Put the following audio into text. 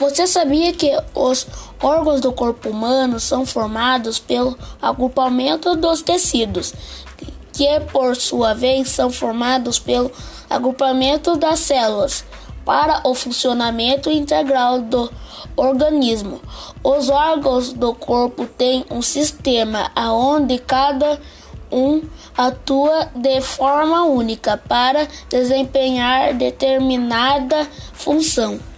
Você sabia que os órgãos do corpo humano são formados pelo agrupamento dos tecidos, que por sua vez são formados pelo agrupamento das células para o funcionamento integral do organismo. Os órgãos do corpo têm um sistema aonde cada um atua de forma única para desempenhar determinada função.